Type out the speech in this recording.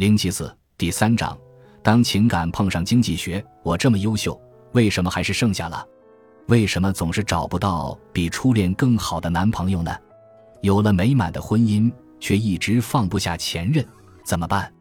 零七四第三章，当情感碰上经济学，我这么优秀，为什么还是剩下了？为什么总是找不到比初恋更好的男朋友呢？有了美满的婚姻，却一直放不下前任，怎么办？